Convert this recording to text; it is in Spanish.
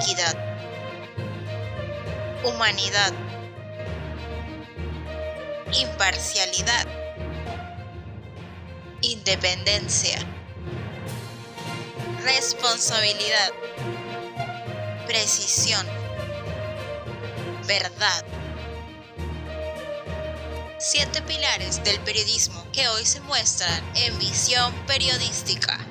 equidad, humanidad, imparcialidad, independencia, responsabilidad, precisión, verdad. Siete pilares del periodismo que hoy se muestran en visión periodística.